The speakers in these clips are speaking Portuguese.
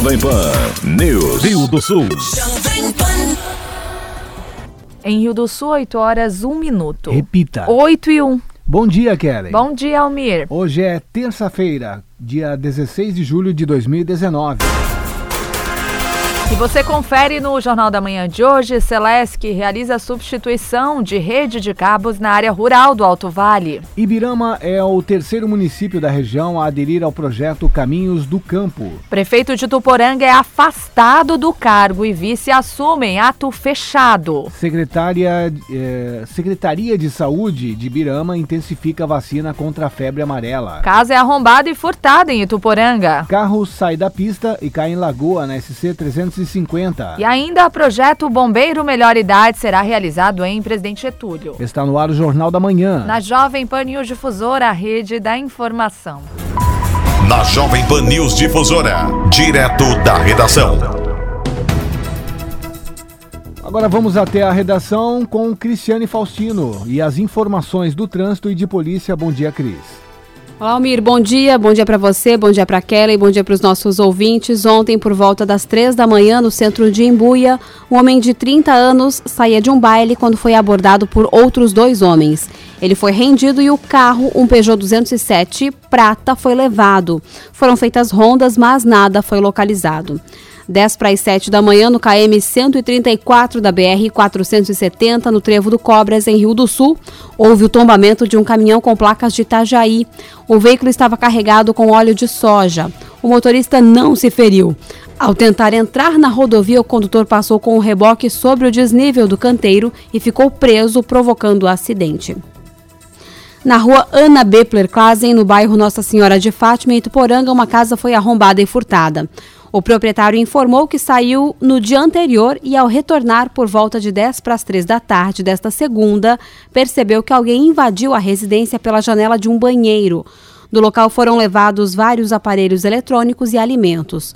Jovem Pan News. Rio do Sul. Em Rio do Sul, 8 horas, 1 minuto. Repita. 8 e 1. Bom dia, Kelly. Bom dia, Almir. Hoje é terça-feira, dia 16 de julho de 2019. E você confere no Jornal da Manhã de hoje, Celesc realiza a substituição de rede de cabos na área rural do Alto Vale. Ibirama é o terceiro município da região a aderir ao projeto Caminhos do Campo. Prefeito de Tuporanga é afastado do cargo e vice assumem ato fechado. Secretária, eh, Secretaria de Saúde de Ibirama intensifica a vacina contra a febre amarela. Casa é arrombada e furtada em Ituporanga. Carro sai da pista e cai em Lagoa na SC 350. E ainda o projeto Bombeiro Melhor Idade será realizado em Presidente Getúlio. Está no ar o Jornal da Manhã. Na Jovem Pan News Difusora, a rede da informação. Na Jovem Pan News Difusora, direto da redação. Agora vamos até a redação com Cristiane Faustino e as informações do trânsito e de polícia. Bom dia, Cris. Olá, Almir, bom dia. Bom dia para você, bom dia para Kelly, bom dia para os nossos ouvintes. Ontem, por volta das três da manhã, no centro de Embuia, um homem de 30 anos saía de um baile quando foi abordado por outros dois homens. Ele foi rendido e o carro, um Peugeot 207 prata, foi levado. Foram feitas rondas, mas nada foi localizado. 10 para as 7 da manhã no KM 134 da BR 470, no Trevo do Cobras, em Rio do Sul, houve o tombamento de um caminhão com placas de Itajaí. O veículo estava carregado com óleo de soja. O motorista não se feriu. Ao tentar entrar na rodovia, o condutor passou com o reboque sobre o desnível do canteiro e ficou preso, provocando o acidente. Na rua Ana Bepler Klasen, no bairro Nossa Senhora de Fátima, em Ituporanga, uma casa foi arrombada e furtada. O proprietário informou que saiu no dia anterior e, ao retornar por volta de 10 para as 3 da tarde desta segunda, percebeu que alguém invadiu a residência pela janela de um banheiro. Do local foram levados vários aparelhos eletrônicos e alimentos.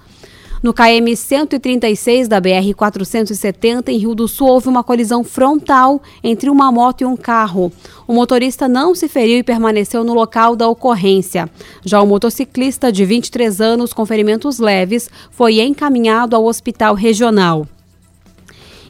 No KM 136 da BR 470 em Rio do Sul houve uma colisão frontal entre uma moto e um carro. O motorista não se feriu e permaneceu no local da ocorrência. Já o motociclista de 23 anos com ferimentos leves foi encaminhado ao hospital regional.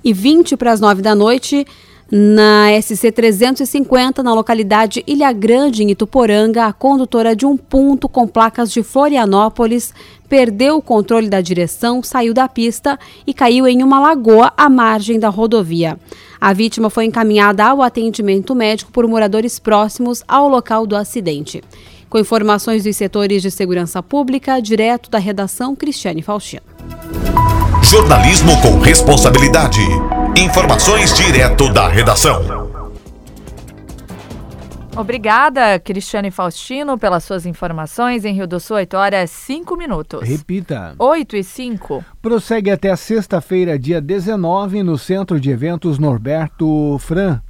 E 20 para as 9 da noite, na SC 350, na localidade Ilha Grande, em Ituporanga, a condutora de um ponto com placas de Florianópolis perdeu o controle da direção, saiu da pista e caiu em uma lagoa à margem da rodovia. A vítima foi encaminhada ao atendimento médico por moradores próximos ao local do acidente. Com informações dos setores de segurança pública, direto da redação Cristiane Faustino. Jornalismo com responsabilidade. Informações direto da redação. Obrigada, Cristiane Faustino, pelas suas informações. Em Rio do Sul, 8 horas 5 minutos. Repita. 8 e 5. Prossegue até sexta-feira, dia 19, no Centro de Eventos Norberto Fran,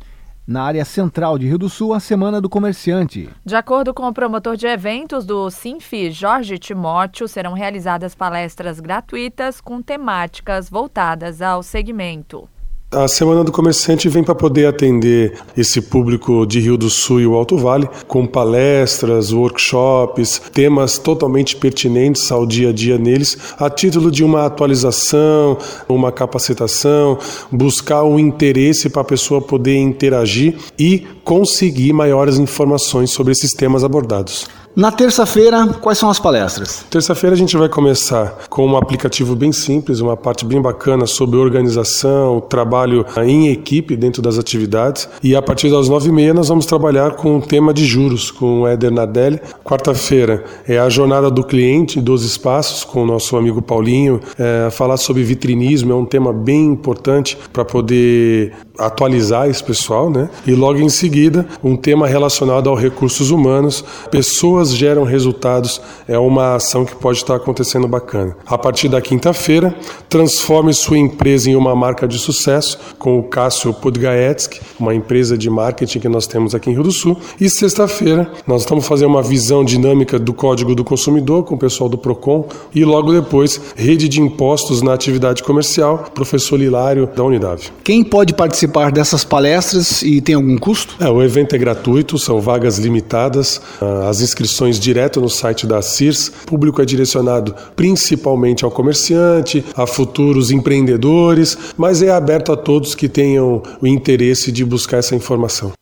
na área central de Rio do Sul, a Semana do Comerciante. De acordo com o promotor de eventos do Sinfi, Jorge Timóteo, serão realizadas palestras gratuitas com temáticas voltadas ao segmento. A Semana do Comerciante vem para poder atender esse público de Rio do Sul e o Alto Vale, com palestras, workshops, temas totalmente pertinentes ao dia a dia neles, a título de uma atualização, uma capacitação, buscar um interesse para a pessoa poder interagir e conseguir maiores informações sobre esses temas abordados. Na terça-feira, quais são as palestras? Terça-feira a gente vai começar com um aplicativo bem simples, uma parte bem bacana sobre organização, trabalho em equipe dentro das atividades. E a partir das nove e meia nós vamos trabalhar com o tema de juros com o Éder Nadelli. Quarta-feira é a jornada do cliente dos espaços com o nosso amigo Paulinho. É, falar sobre vitrinismo é um tema bem importante para poder atualizar esse pessoal, né? E logo em seguida um tema relacionado aos recursos humanos, pessoas geram resultados é uma ação que pode estar acontecendo bacana. A partir da quinta-feira, transforme sua empresa em uma marca de sucesso com o Cássio Podgaetsky, uma empresa de marketing que nós temos aqui em Rio do Sul. E sexta-feira, nós estamos fazendo uma visão dinâmica do Código do Consumidor com o pessoal do Procon e logo depois, rede de impostos na atividade comercial, professor Lilário da Unidade. Quem pode participar participar dessas palestras e tem algum custo? É, o evento é gratuito, são vagas limitadas, ah, as inscrições direto no site da CIRS. O público é direcionado principalmente ao comerciante, a futuros empreendedores, mas é aberto a todos que tenham o interesse de buscar essa informação.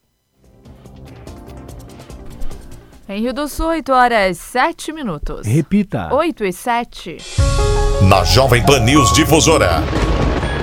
Em Rio do Sul, 8 horas 7 minutos. Repita. 8 e 7. Na Jovem Pan News Difusora.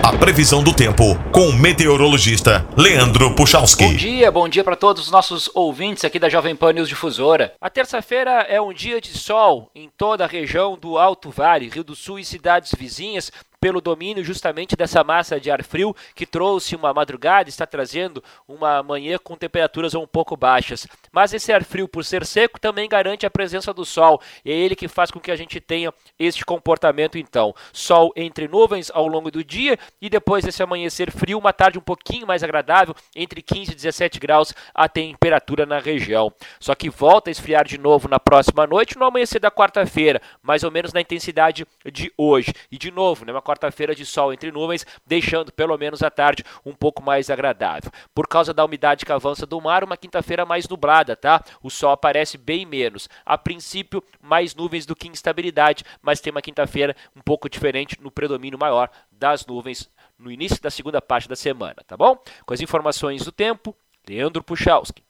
A previsão do tempo com o meteorologista Leandro Puchalski. Bom dia, bom dia para todos os nossos ouvintes aqui da Jovem Pan News Difusora. A terça-feira é um dia de sol em toda a região do Alto Vale, Rio do Sul e cidades vizinhas, pelo domínio justamente dessa massa de ar frio que trouxe uma madrugada, está trazendo uma manhã com temperaturas um pouco baixas. Mas esse ar frio, por ser seco, também garante a presença do sol. E é ele que faz com que a gente tenha este comportamento então. Sol entre nuvens ao longo do dia e depois desse amanhecer frio, uma tarde um pouquinho mais agradável, entre 15 e 17 graus a temperatura na região. Só que volta a esfriar de novo na próxima noite, no amanhecer da quarta-feira, mais ou menos na intensidade de hoje. E de novo, né, uma quarta-feira de sol entre nuvens, deixando pelo menos a tarde um pouco mais agradável. Por causa da umidade que avança do mar, uma quinta-feira mais nublada, tá? O sol aparece bem menos. A princípio, mais nuvens do que instabilidade, mas tem uma quinta-feira um pouco diferente no predomínio maior das nuvens no início da segunda parte da semana, tá bom? Com as informações do tempo, Leandro Puchalski.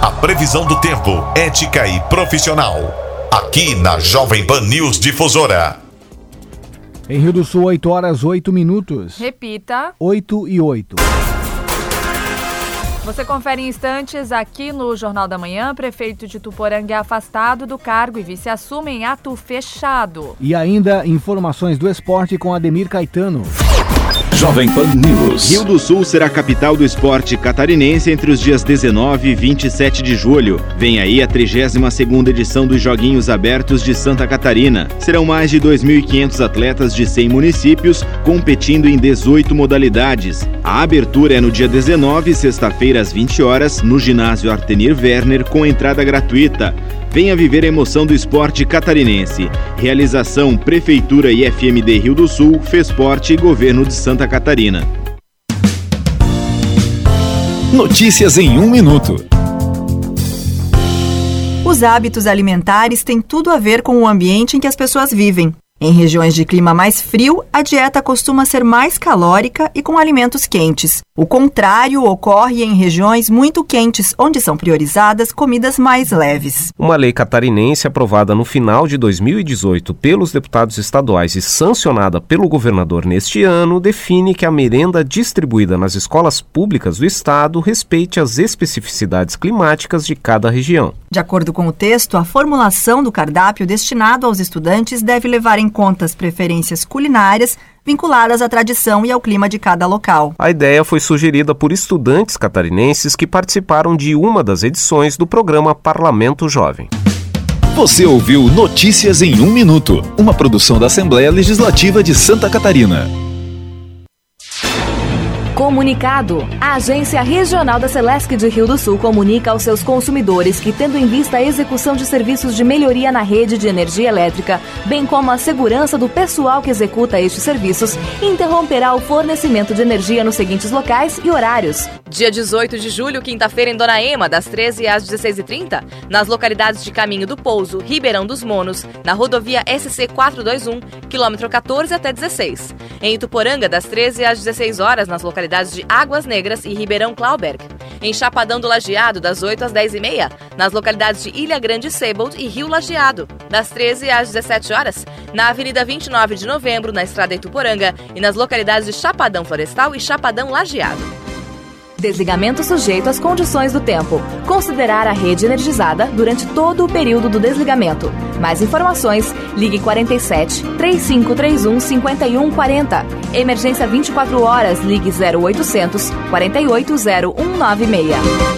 A previsão do tempo, ética e profissional. Aqui na Jovem Pan News Difusora. Em Rio do Sul, 8 horas 8 minutos. Repita. 8 e 8. Você confere em instantes aqui no Jornal da Manhã. Prefeito de Tuporanga é afastado do cargo e vice assume em ato fechado. E ainda informações do esporte com Ademir Caetano. Jovem Pan News. Rio do Sul será capital do esporte catarinense entre os dias 19 e 27 de julho. Vem aí a 32ª edição dos Joguinhos Abertos de Santa Catarina. Serão mais de 2.500 atletas de 100 municípios competindo em 18 modalidades. A abertura é no dia 19, sexta-feira às 20 horas, no ginásio Artenir Werner com entrada gratuita. Venha viver a emoção do esporte catarinense. Realização Prefeitura e FMD Rio do Sul, Fesporte e Governo de Santa Catarina. Notícias em um minuto. Os hábitos alimentares têm tudo a ver com o ambiente em que as pessoas vivem. Em regiões de clima mais frio, a dieta costuma ser mais calórica e com alimentos quentes. O contrário ocorre em regiões muito quentes, onde são priorizadas comidas mais leves. Uma lei catarinense aprovada no final de 2018 pelos deputados estaduais e sancionada pelo governador neste ano define que a merenda distribuída nas escolas públicas do estado respeite as especificidades climáticas de cada região. De acordo com o texto, a formulação do cardápio destinado aos estudantes deve levar em conta as preferências culinárias vinculadas à tradição e ao clima de cada local. A ideia foi sugerida por estudantes catarinenses que participaram de uma das edições do programa Parlamento Jovem. Você ouviu Notícias em um Minuto, uma produção da Assembleia Legislativa de Santa Catarina. Comunicado: A Agência Regional da Celesc de Rio do Sul comunica aos seus consumidores que, tendo em vista a execução de serviços de melhoria na rede de energia elétrica, bem como a segurança do pessoal que executa estes serviços, interromperá o fornecimento de energia nos seguintes locais e horários. Dia 18 de julho, quinta-feira, em Dona Ema, das 13 às 16h30, nas localidades de Caminho do Pouso, Ribeirão dos Monos, na rodovia SC 421, quilômetro 14 até 16. Em Ituporanga, das 13 às 16 horas, nas localidades localidades de Águas Negras e Ribeirão Clauberg. Em Chapadão do Lajeado, das 8 às 10 e meia. Nas localidades de Ilha Grande Sebold e Rio Lajeado, das 13 às 17 horas. Na Avenida 29 de Novembro, na Estrada Ituporanga e nas localidades de Chapadão Florestal e Chapadão Lajeado. Desligamento sujeito às condições do tempo. Considerar a rede energizada durante todo o período do desligamento. Mais informações, ligue 47 3531 5140. Emergência 24 horas, ligue 0800 480196.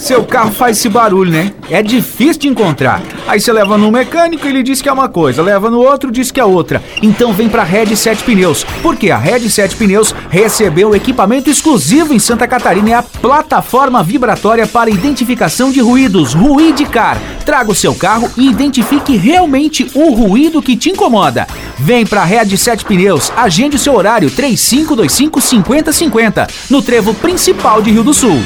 Seu carro faz esse barulho, né? É difícil de encontrar. Aí você leva no mecânico, ele diz que é uma coisa, leva no outro, diz que é outra. Então vem pra Red 7 Pneus, porque a Red 7 Pneus recebeu equipamento exclusivo em Santa Catarina, é a plataforma vibratória para identificação de ruídos, Ruidicar. Traga o seu carro e identifique realmente o ruído que te incomoda. Vem pra Red 7 Pneus, agende o seu horário 3525 5050, no trevo principal de Rio do Sul.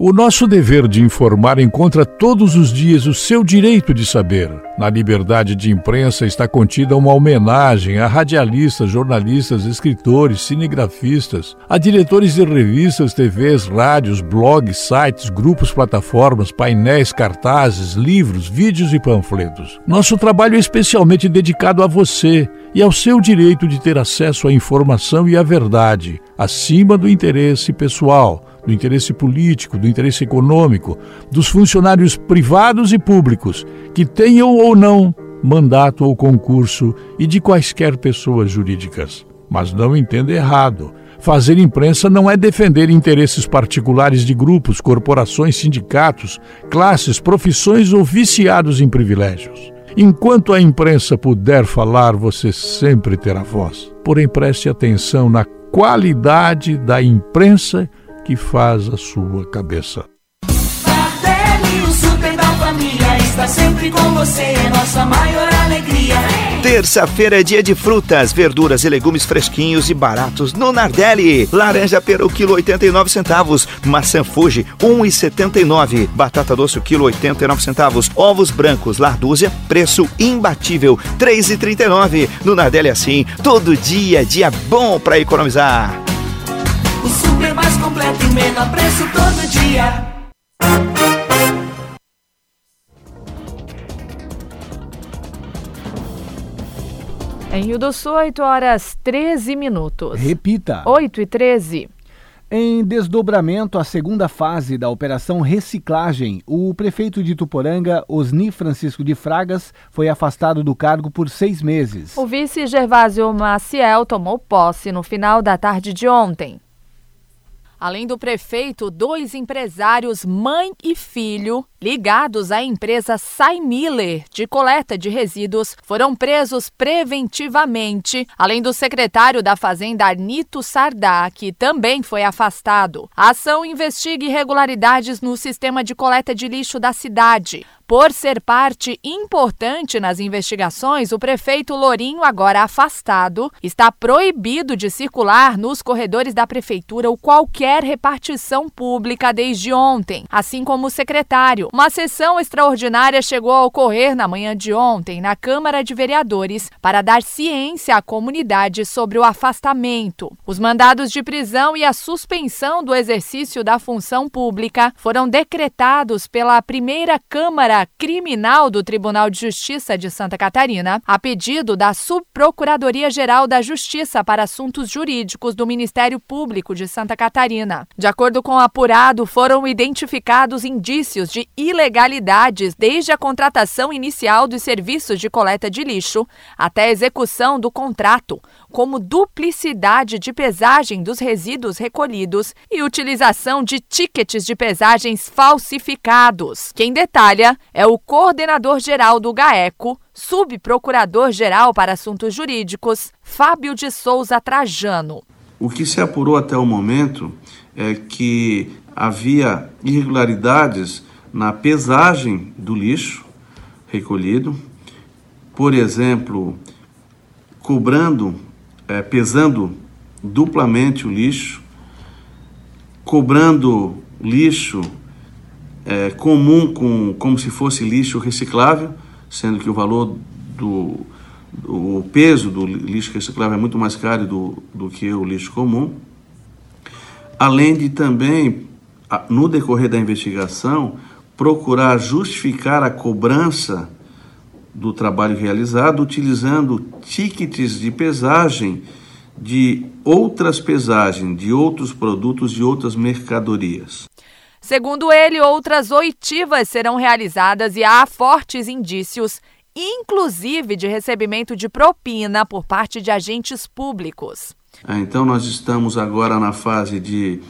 O nosso dever de informar encontra todos os dias o seu direito de saber. Na liberdade de imprensa está contida uma homenagem a radialistas, jornalistas, escritores, cinegrafistas, a diretores de revistas, TVs, rádios, blogs, sites, grupos, plataformas, painéis, cartazes, livros, vídeos e panfletos. Nosso trabalho é especialmente dedicado a você e ao seu direito de ter acesso à informação e à verdade, acima do interesse pessoal do interesse político, do interesse econômico, dos funcionários privados e públicos, que tenham ou não mandato ou concurso e de quaisquer pessoas jurídicas. Mas não entenda errado. Fazer imprensa não é defender interesses particulares de grupos, corporações, sindicatos, classes, profissões ou viciados em privilégios. Enquanto a imprensa puder falar, você sempre terá voz. Porém, preste atenção na qualidade da imprensa que faz a sua cabeça. Tardelli, o super da família, está sempre com você, é nossa maior alegria. Terça-feira é dia de frutas, verduras e legumes fresquinhos e baratos no Nardelli. Laranja pera o quilo 89 centavos, maçã Fuji 1,79, batata doce o quilo 89 centavos, ovos brancos lar dúzia, preço imbatível 3,39. No Nardelli assim, todo dia dia bom para economizar. O super mais completo e menor preço todo dia. Em Rio do Sul, 8 horas 13 minutos. Repita. 8 e 13. Em desdobramento à segunda fase da Operação Reciclagem, o prefeito de Tuporanga, Osni Francisco de Fragas, foi afastado do cargo por seis meses. O vice Gervásio Maciel tomou posse no final da tarde de ontem. Além do prefeito, dois empresários, mãe e filho, ligados à empresa Sai Miller de coleta de resíduos, foram presos preventivamente, além do secretário da Fazenda Arnito Sardá, que também foi afastado. A ação investiga irregularidades no sistema de coleta de lixo da cidade. Por ser parte importante nas investigações, o prefeito Lourinho, agora afastado, está proibido de circular nos corredores da prefeitura ou qualquer repartição pública desde ontem, assim como o secretário. Uma sessão extraordinária chegou a ocorrer na manhã de ontem na Câmara de Vereadores para dar ciência à comunidade sobre o afastamento. Os mandados de prisão e a suspensão do exercício da função pública foram decretados pela primeira Câmara Criminal do Tribunal de Justiça de Santa Catarina, a pedido da Subprocuradoria-Geral da Justiça para Assuntos Jurídicos do Ministério Público de Santa Catarina. De acordo com o apurado, foram identificados indícios de ilegalidades desde a contratação inicial dos serviços de coleta de lixo até a execução do contrato, como duplicidade de pesagem dos resíduos recolhidos e utilização de tickets de pesagens falsificados. Quem detalha é o coordenador geral do GAECO, subprocurador-geral para assuntos jurídicos, Fábio de Souza Trajano. O que se apurou até o momento é que havia irregularidades na pesagem do lixo recolhido, por exemplo, cobrando, é, pesando duplamente o lixo, cobrando lixo é, comum com como se fosse lixo reciclável, sendo que o valor do o peso do lixo reciclável é muito mais caro do, do que o lixo comum. Além de também, no decorrer da investigação, procurar justificar a cobrança do trabalho realizado utilizando tickets de pesagem de outras pesagens, de outros produtos e outras mercadorias. Segundo ele, outras oitivas serão realizadas e há fortes indícios, inclusive de recebimento de propina por parte de agentes públicos. Ah, então, nós estamos agora na fase de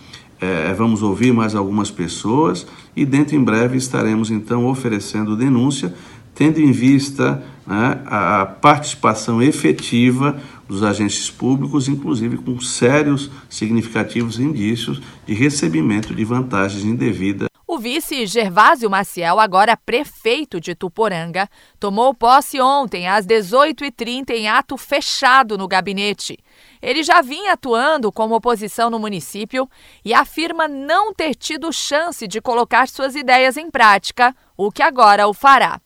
é, vamos ouvir mais algumas pessoas e dentro em breve estaremos então oferecendo denúncia, tendo em vista né, a participação efetiva dos agentes públicos, inclusive com sérios, significativos indícios de recebimento de vantagens indevidas. O vice Gervásio Maciel, agora prefeito de Tuporanga, tomou posse ontem às 18h30 em ato fechado no gabinete. Ele já vinha atuando como oposição no município e afirma não ter tido chance de colocar suas ideias em prática, o que agora o fará.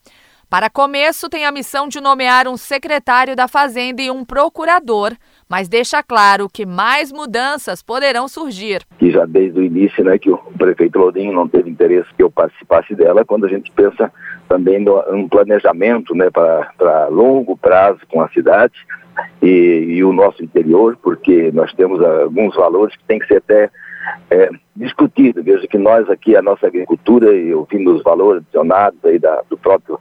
Para começo, tem a missão de nomear um secretário da Fazenda e um procurador, mas deixa claro que mais mudanças poderão surgir. E já desde o início, né, que o prefeito Lourinho não teve interesse que eu participasse dela, quando a gente pensa também no planejamento, né, para longo prazo com a cidade e, e, o nosso interior, porque nós temos alguns valores que tem que ser até é, discutido. Veja que nós aqui, a nossa agricultura, e ouvindo os valores adicionados aí da, do próprio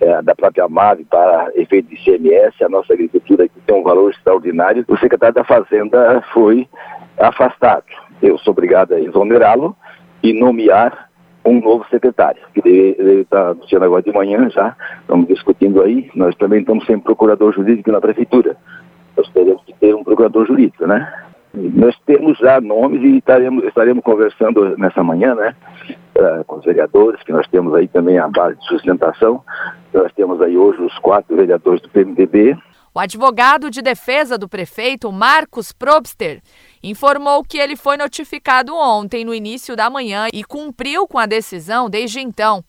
é, da própria MAVE para efeito de ICMS, a nossa agricultura aqui tem um valor extraordinário. O secretário da Fazenda foi afastado. Eu sou obrigado a exonerá-lo e nomear um novo secretário, que está anunciando agora de manhã já, estamos discutindo aí, nós também estamos sem procurador jurídico na prefeitura. Nós teremos que ter um procurador jurídico, né? Nós temos já nomes e estaremos, estaremos conversando nessa manhã, né? Com os vereadores, que nós temos aí também a base de sustentação. Nós temos aí hoje os quatro vereadores do PMDB. O advogado de defesa do prefeito, Marcos Probster, informou que ele foi notificado ontem, no início da manhã, e cumpriu com a decisão desde então.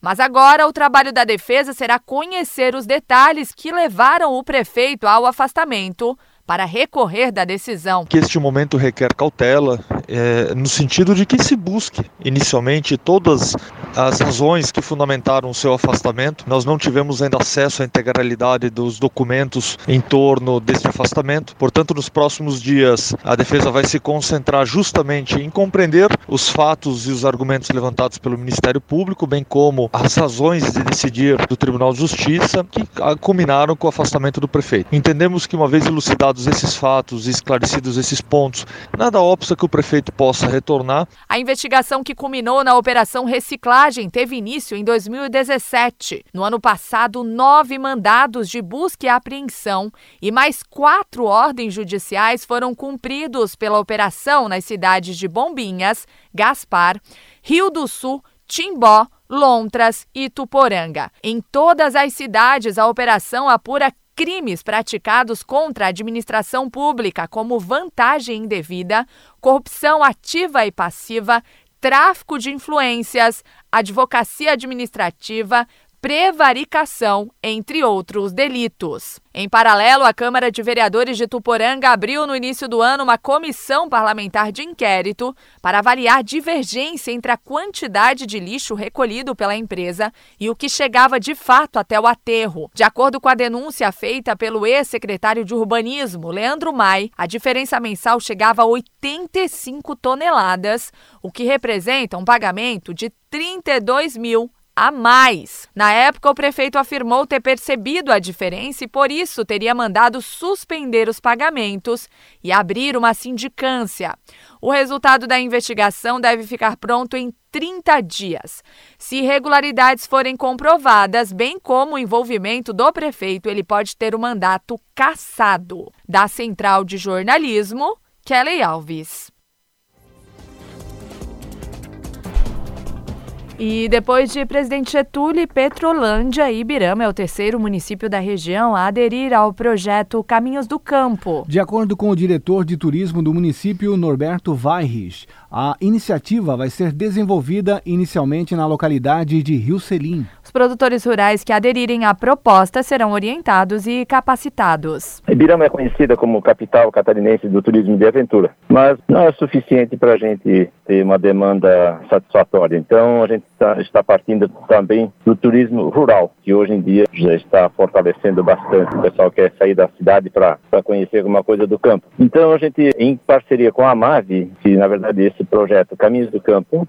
Mas agora o trabalho da defesa será conhecer os detalhes que levaram o prefeito ao afastamento para recorrer da decisão. Que este momento requer cautela, é, no sentido de que se busque inicialmente todas as razões que fundamentaram o seu afastamento. Nós não tivemos ainda acesso à integralidade dos documentos em torno deste afastamento. Portanto, nos próximos dias, a defesa vai se concentrar justamente em compreender os fatos e os argumentos levantados pelo Ministério Público, bem como as razões de decidir do Tribunal de Justiça que culminaram com o afastamento do prefeito. Entendemos que, uma vez elucidados esses fatos e esclarecidos esses pontos, nada obsta que o prefeito possa retornar. A investigação que culminou na Operação Reciclar montagem teve início em 2017. No ano passado, nove mandados de busca e apreensão e mais quatro ordens judiciais foram cumpridos pela operação nas cidades de Bombinhas, Gaspar, Rio do Sul, Timbó, Lontras e Tuporanga. Em todas as cidades, a operação apura crimes praticados contra a administração pública, como vantagem indevida, corrupção ativa e passiva, tráfico de influências, advocacia administrativa, prevaricação, entre outros delitos. Em paralelo, a Câmara de Vereadores de Tuporanga abriu no início do ano uma comissão parlamentar de inquérito para avaliar divergência entre a quantidade de lixo recolhido pela empresa e o que chegava de fato até o aterro. De acordo com a denúncia feita pelo ex-secretário de Urbanismo, Leandro Mai, a diferença mensal chegava a 85 toneladas, o que representa um pagamento de 32 mil a mais. Na época, o prefeito afirmou ter percebido a diferença e, por isso, teria mandado suspender os pagamentos e abrir uma sindicância. O resultado da investigação deve ficar pronto em 30 dias. Se irregularidades forem comprovadas, bem como o envolvimento do prefeito, ele pode ter o mandato cassado. Da Central de Jornalismo, Kelly Alves. E depois de Presidente Getúlio, Petrolândia e Ibirama é o terceiro município da região a aderir ao projeto Caminhos do Campo. De acordo com o diretor de turismo do município, Norberto Vairich, a iniciativa vai ser desenvolvida inicialmente na localidade de Rio Selim. Produtores rurais que aderirem à proposta serão orientados e capacitados. Ibirama é conhecida como capital catarinense do turismo de aventura, mas não é suficiente para a gente ter uma demanda satisfatória. Então, a gente tá, está partindo também do turismo rural, que hoje em dia já está fortalecendo bastante. O pessoal quer sair da cidade para conhecer alguma coisa do campo. Então, a gente, em parceria com a MAVE, que na verdade esse projeto Caminhos do Campo,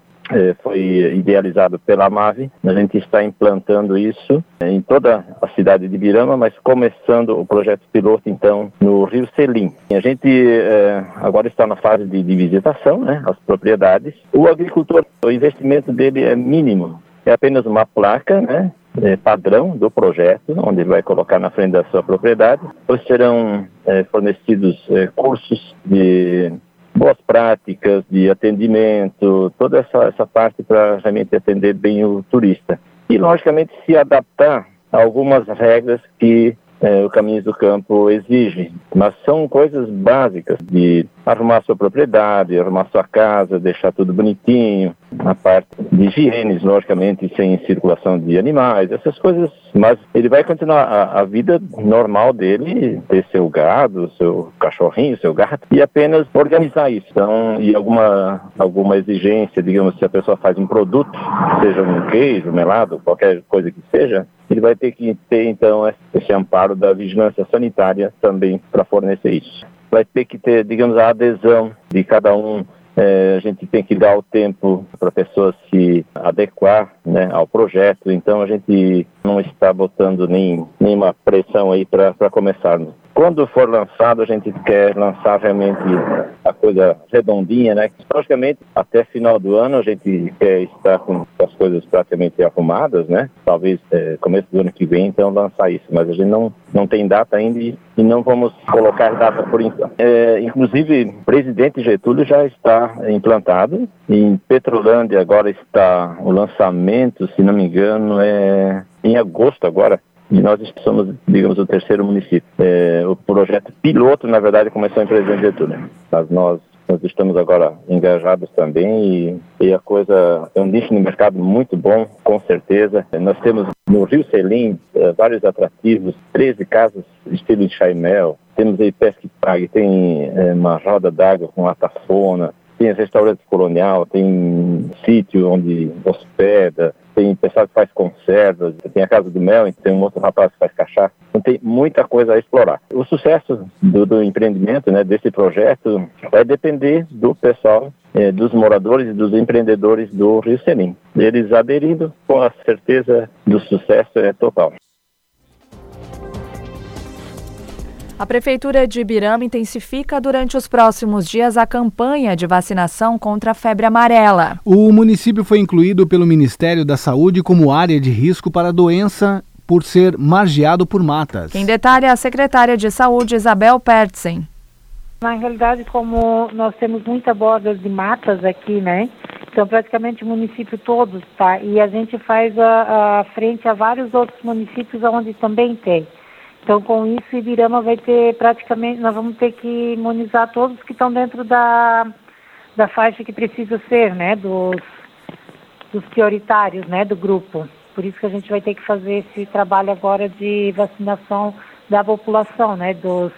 foi idealizado pela MAVE. A gente está implantando isso em toda a cidade de Birama, mas começando o projeto piloto, então, no Rio Selim. A gente eh, agora está na fase de, de visitação, né, as propriedades. O agricultor, o investimento dele é mínimo, é apenas uma placa, né, é, padrão do projeto, onde ele vai colocar na frente da sua propriedade. Depois serão é, fornecidos é, cursos de boas práticas, de atendimento, toda essa, essa parte para realmente atender bem o turista. E, logicamente, se adaptar a algumas regras que é, o Caminhos do Campo exige. Mas são coisas básicas de arrumar sua propriedade, arrumar sua casa, deixar tudo bonitinho, a parte de higiene, logicamente, sem circulação de animais, essas coisas. Mas ele vai continuar a, a, vida normal dele, ter seu gado, seu cachorrinho, seu gato, e apenas organizar isso. Então, e alguma, alguma exigência, digamos, se a pessoa faz um produto, seja um queijo, melado, qualquer coisa que seja, ele vai ter que ter, então, esse amparo da vigilância sanitária também para fornecer isso. Vai ter que ter, digamos, a adesão de cada um é, a gente tem que dar o tempo para a pessoa se adequar né, ao projeto, então a gente não está botando nem, nenhuma pressão aí para começarmos. Quando for lançado, a gente quer lançar realmente a coisa redondinha, né? Logicamente, até final do ano a gente quer estar com as coisas praticamente arrumadas, né? Talvez é, começo do ano que vem, então, lançar isso. Mas a gente não, não tem data ainda e, não vamos colocar data por enquanto. É, inclusive, presidente Getúlio já está implantado. Em Petrolândia agora está o lançamento, se não me engano, é em agosto agora e nós somos, digamos, o terceiro município. É, o projeto piloto, na verdade, começou em Presidente Getúlio, mas nós, nós estamos agora engajados também e, e, a coisa é um nicho no mercado muito bom, com certeza. Nós temos no Rio Selim é, vários atrativos, 13 casas estilo de chaimel, temos aí pesca e praga, tem é, uma roda d'água com atafona, tem restaurante colonial, tem sítio onde hospeda, tem pessoal que faz conservas, tem a Casa do Mel, tem um outro rapaz que faz cachaça. Então tem muita coisa a explorar. O sucesso do, do empreendimento, né, desse projeto, vai depender do pessoal, eh, dos moradores e dos empreendedores do Rio Selim. Eles aderindo, com a certeza do sucesso é total. A Prefeitura de Ibirama intensifica durante os próximos dias a campanha de vacinação contra a febre amarela. O município foi incluído pelo Ministério da Saúde como área de risco para a doença por ser margeado por matas. Quem detalha é a secretária de Saúde, Isabel Pertzen. Na realidade, como nós temos muita borda de matas aqui, né? Então, praticamente o município todo está. E a gente faz a, a frente a vários outros municípios onde também tem. Então, com isso, Ibirama vai ter praticamente, nós vamos ter que imunizar todos que estão dentro da, da faixa que precisa ser, né, dos, dos prioritários, né, do grupo. Por isso que a gente vai ter que fazer esse trabalho agora de vacinação da população, né, dos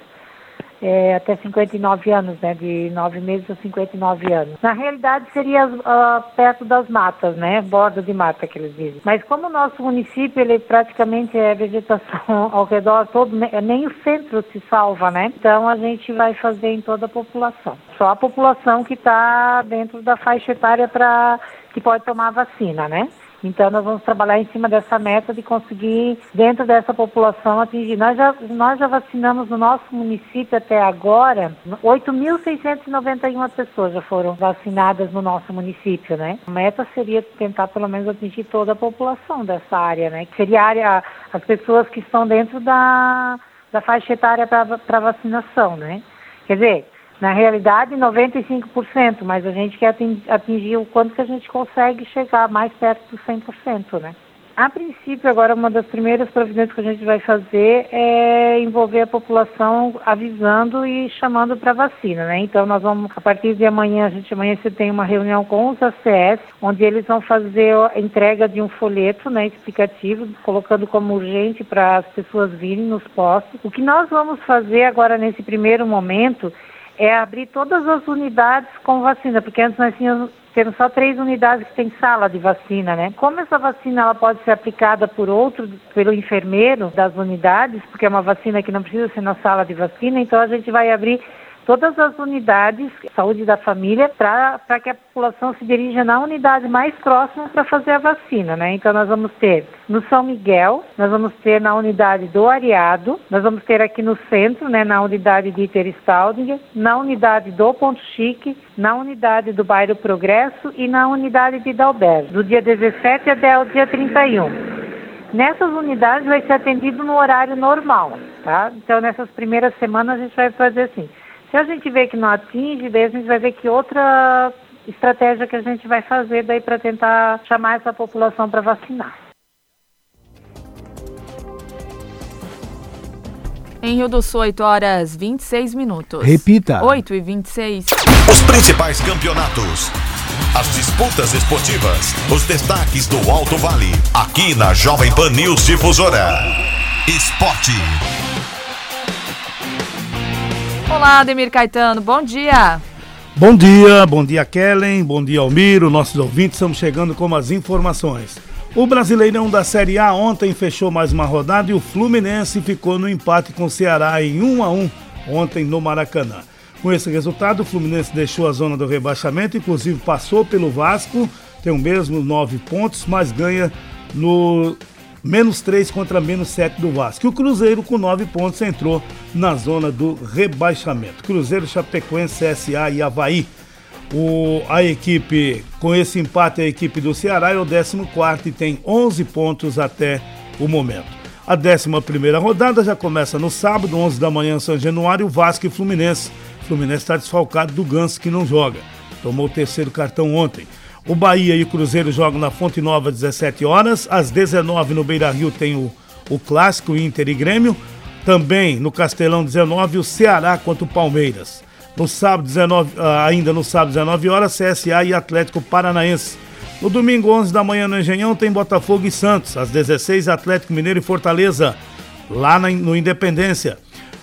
é, até 59 anos, né, de 9 meses a 59 anos. Na realidade seria uh, perto das matas, né, borda de mata que eles dizem. Mas como o nosso município, ele praticamente é vegetação ao redor todo, né, nem o centro se salva, né, então a gente vai fazer em toda a população. Só a população que está dentro da faixa etária para que pode tomar vacina, né. Então, nós vamos trabalhar em cima dessa meta de conseguir, dentro dessa população, atingir. Nós já, nós já vacinamos no nosso município até agora, 8.691 pessoas já foram vacinadas no nosso município, né? A meta seria tentar, pelo menos, atingir toda a população dessa área, né? Que seria a área, as pessoas que estão dentro da, da faixa etária para vacinação, né? Quer dizer, na realidade, 95%, mas a gente quer atingir o quanto que a gente consegue chegar mais perto do 100%, né? A princípio, agora, uma das primeiras providências que a gente vai fazer é envolver a população avisando e chamando para vacina, né? Então, nós vamos, a partir de amanhã, a gente amanhã você tem uma reunião com os ACS, onde eles vão fazer a entrega de um folheto, né, explicativo, colocando como urgente para as pessoas virem nos postos. O que nós vamos fazer agora, nesse primeiro momento, é abrir todas as unidades com vacina, porque antes nós tínhamos, temos só três unidades que tem sala de vacina, né? Como essa vacina ela pode ser aplicada por outro, pelo enfermeiro das unidades, porque é uma vacina que não precisa ser na sala de vacina, então a gente vai abrir todas as unidades de saúde da família para que a população se dirija na unidade mais próxima para fazer a vacina, né? Então nós vamos ter no São Miguel, nós vamos ter na unidade do Areado, nós vamos ter aqui no centro, né, na unidade de Iterstalding, na unidade do Ponto Chique, na unidade do Bairro Progresso e na unidade de Dalber, do dia 17 até o dia 31. Nessas unidades vai ser atendido no horário normal, tá? Então nessas primeiras semanas a gente vai fazer assim. Se a gente vê que não atinge, daí a gente vai ver que outra estratégia que a gente vai fazer daí para tentar chamar essa população para vacinar. Em Rio do Sul, 8 horas 26 minutos. Repita. 8 e 26. Os principais campeonatos. As disputas esportivas. Os destaques do Alto Vale. Aqui na Jovem Pan News Difusora. Esporte. Olá, Ademir Caetano, bom dia. Bom dia, bom dia Kellen, bom dia Almiro, nossos ouvintes, estamos chegando com as informações. O Brasileirão da Série A ontem fechou mais uma rodada e o Fluminense ficou no empate com o Ceará em 1 a 1 ontem no Maracanã. Com esse resultado, o Fluminense deixou a zona do rebaixamento, inclusive passou pelo Vasco, tem o mesmo nove pontos, mas ganha no menos 3 contra menos 7 do Vasco. O Cruzeiro, com 9 pontos, entrou na zona do rebaixamento. Cruzeiro, Chapecoense, CSA e Havaí. O, a equipe, com esse empate, a equipe do Ceará é o 14 e tem 11 pontos até o momento. A 11 rodada já começa no sábado, 11 da manhã, São Januário, Vasco e Fluminense. Fluminense está desfalcado do Ganso, que não joga. Tomou o terceiro cartão ontem. O Bahia e o Cruzeiro jogam na Fonte Nova às 17 horas. Às 19 no Beira Rio tem o, o clássico Inter e Grêmio. Também no Castelão 19 o Ceará contra o Palmeiras. No sábado 19, ah, ainda no sábado 19 horas CSA e Atlético Paranaense. No domingo 11 da manhã no Engenhão tem Botafogo e Santos. Às 16 Atlético Mineiro e Fortaleza. Lá na, no Independência.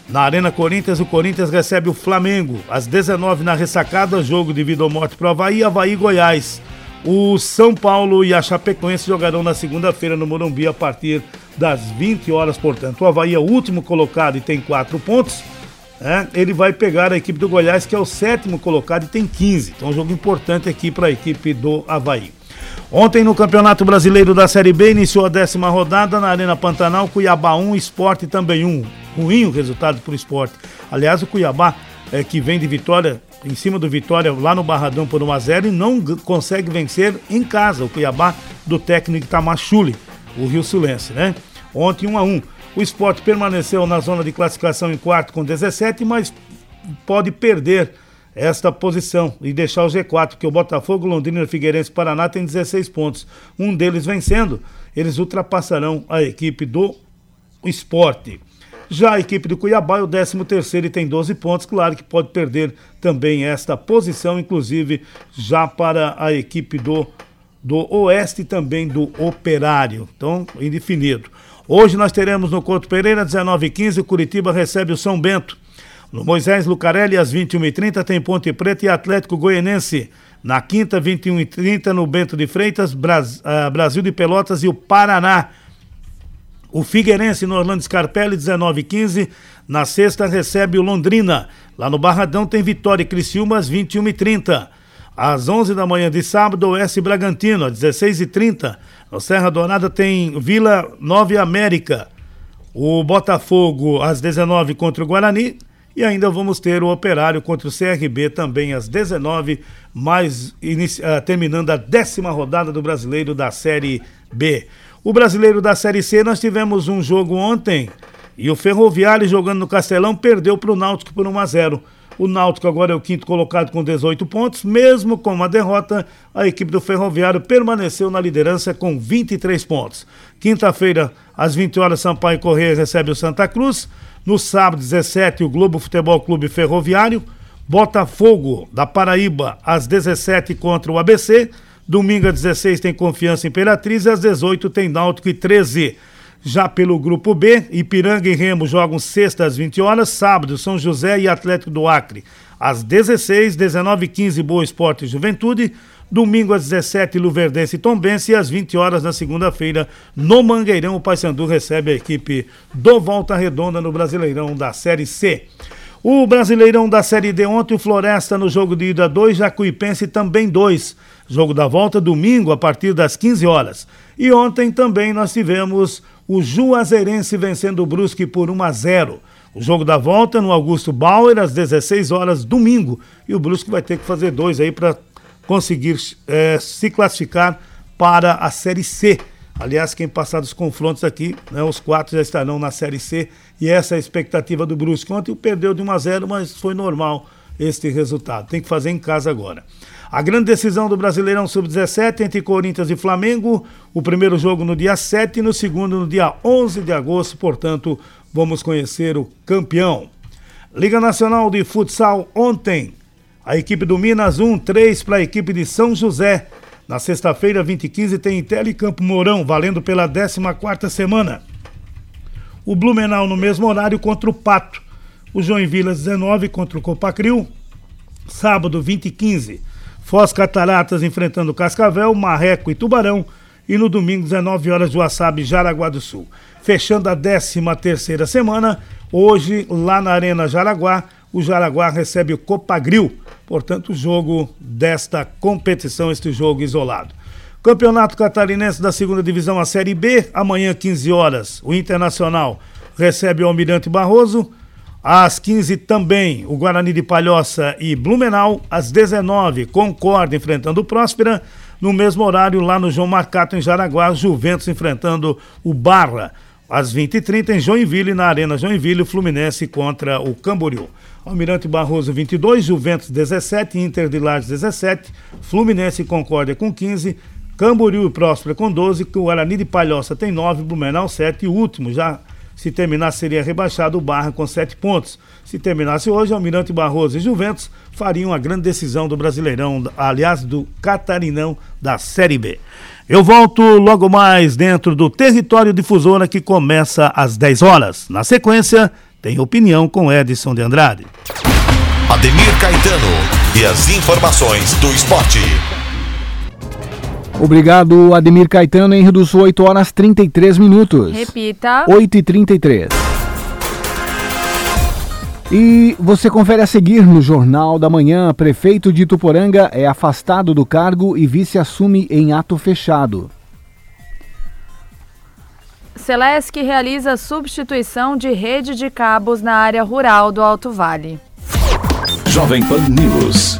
Na Arena Corinthians, o Corinthians recebe o Flamengo. Às 19 na ressacada, jogo de vida ou morte para o Havaí, Havaí e Goiás. O São Paulo e a Chapecoense jogarão na segunda-feira no Morumbi a partir das 20 horas, portanto. O Havaí é o último colocado e tem 4 pontos. Né? Ele vai pegar a equipe do Goiás, que é o sétimo colocado e tem 15. Então, um jogo importante aqui para a equipe do Havaí. Ontem no Campeonato Brasileiro da Série B iniciou a décima rodada na Arena Pantanal, Cuiabá 1, Esporte também 1. Ruim o resultado para o esporte. Aliás, o Cuiabá, é, que vem de vitória em cima do Vitória lá no Barradão por 1x0 e não consegue vencer em casa o Cuiabá do técnico Tamachule, o Rio Sulense, né? Ontem 1x1. O esporte permaneceu na zona de classificação em quarto com 17, mas pode perder esta posição e deixar o G4, porque o Botafogo, Londrina, Figueirense e Paraná tem 16 pontos. Um deles vencendo, eles ultrapassarão a equipe do esporte. Já a equipe do Cuiabá é o 13º e tem 12 pontos. Claro que pode perder também esta posição, inclusive já para a equipe do, do Oeste e também do Operário. Então, indefinido. Hoje nós teremos no Couto Pereira, 19h15, o Curitiba recebe o São Bento. No Moisés Lucarelli, às 21h30, tem Ponte Preta e Atlético Goianense. Na quinta, 21h30, no Bento de Freitas, uh, Brasil de Pelotas e o Paraná. O Figueirense no Orlando Scarpelli, 19 15 Na sexta recebe o Londrina. Lá no Barradão tem Vitória e Criciúma às 21 30 Às 11 da manhã de sábado, Oeste Bragantino, às 16 30 No Serra Dourada tem Vila Nova América. O Botafogo às 19 contra o Guarani. E ainda vamos ter o Operário contra o CRB também às 19, mais uh, terminando a décima rodada do Brasileiro da Série B. O brasileiro da Série C, nós tivemos um jogo ontem e o Ferroviário jogando no Castelão perdeu para o Náutico por 1 a 0. O Náutico agora é o quinto colocado com 18 pontos. Mesmo com uma derrota, a equipe do Ferroviário permaneceu na liderança com 23 pontos. Quinta-feira, às 20 horas, Sampaio Correia recebe o Santa Cruz. No sábado, 17, o Globo Futebol Clube Ferroviário. Botafogo da Paraíba, às 17 contra o ABC. Domingo às 16 tem Confiança Imperatriz e às 18 tem Náutico e 13. Já pelo grupo B, Ipiranga e Remo jogam sexta às 20 horas, sábado São José e Atlético do Acre. Às 16, 19 e 15 Boa Esporte e Juventude. Domingo às 17 Luverdense e Tombense e às 20 horas na segunda-feira no Mangueirão o Paysandu recebe a equipe do Volta Redonda no Brasileirão da Série C. O Brasileirão da Série D ontem, o Floresta no jogo de ida 2, Jacuipense também 2. Jogo da volta domingo a partir das 15 horas. E ontem também nós tivemos o Juazeirense vencendo o Brusque por 1 a 0. O jogo da volta no Augusto Bauer às 16 horas domingo. E o Brusque vai ter que fazer dois aí para conseguir é, se classificar para a Série C. Aliás, quem passar dos confrontos aqui, né, os quatro já estarão na Série C e essa é a expectativa do Brusque. Ontem perdeu de 1 a 0, mas foi normal este resultado. Tem que fazer em casa agora. A grande decisão do Brasileirão Sub-17 entre Corinthians e Flamengo. O primeiro jogo no dia 7 e no segundo no dia 11 de agosto. Portanto, vamos conhecer o campeão. Liga Nacional de Futsal ontem. A equipe do Minas 1, 3 para a equipe de São José. Na sexta-feira, 20 e 15, tem Intel e Campo Mourão, valendo pela 14 semana. O Blumenau no mesmo horário contra o Pato. O Joinville 19 contra o Copacril. Sábado, 20 e 15, Foz Cataratas enfrentando Cascavel, Marreco e Tubarão. E no domingo, 19 horas, Joaçaba e Jaraguá do Sul. Fechando a 13 terceira semana, hoje, lá na Arena Jaraguá, o Jaraguá recebe o Copagril portanto, o jogo desta competição, este jogo isolado. Campeonato Catarinense da Segunda Divisão, a Série B, amanhã, 15 horas, o Internacional recebe o Almirante Barroso. Às 15 também, o Guarani de Palhoça e Blumenau. Às 19, Concorde enfrentando o Próspera. No mesmo horário, lá no João Marcato, em Jaraguá, Juventus enfrentando o Barra. Às 20h30, em Joinville, na Arena Joinville, o Fluminense contra o Camboriú. Almirante Barroso 22, Juventus 17, Inter de Lages 17, Fluminense e Concórdia com 15, Camboriú e Próspera com 12, Guarani de Palhoça tem 9, Blumenau 7 e o último já se terminar seria rebaixado o Barra com 7 pontos. Se terminasse hoje, Almirante Barroso e Juventus fariam a grande decisão do Brasileirão, aliás, do Catarinão da Série B. Eu volto logo mais dentro do Território Difusora que começa às 10 horas. Na sequência, tem opinião com Edson de Andrade. Ademir Caetano e as informações do esporte. Obrigado, Ademir Caetano, em Rio do Sul, 8 horas 33 minutos. Repita. 8 e 33 e você confere a seguir no Jornal da Manhã. Prefeito de Tuporanga é afastado do cargo e vice assume em ato fechado. Celesc realiza substituição de rede de cabos na área rural do Alto Vale. Jovem Pan News.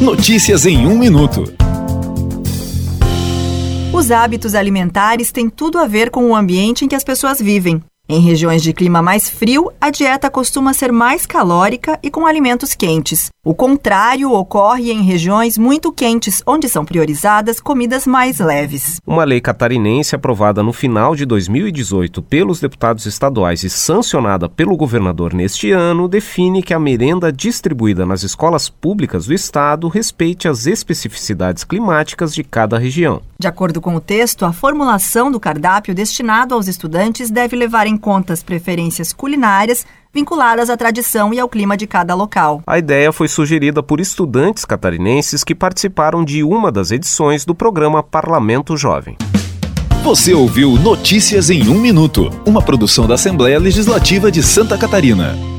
Notícias em um minuto. Os hábitos alimentares têm tudo a ver com o ambiente em que as pessoas vivem. Em regiões de clima mais frio, a dieta costuma ser mais calórica e com alimentos quentes. O contrário ocorre em regiões muito quentes, onde são priorizadas comidas mais leves. Uma lei catarinense aprovada no final de 2018 pelos deputados estaduais e sancionada pelo governador neste ano define que a merenda distribuída nas escolas públicas do estado respeite as especificidades climáticas de cada região. De acordo com o texto, a formulação do cardápio destinado aos estudantes deve levar em conta as preferências culinárias vinculadas à tradição e ao clima de cada local. A ideia foi sugerida por estudantes catarinenses que participaram de uma das edições do programa Parlamento Jovem. Você ouviu Notícias em um Minuto, uma produção da Assembleia Legislativa de Santa Catarina.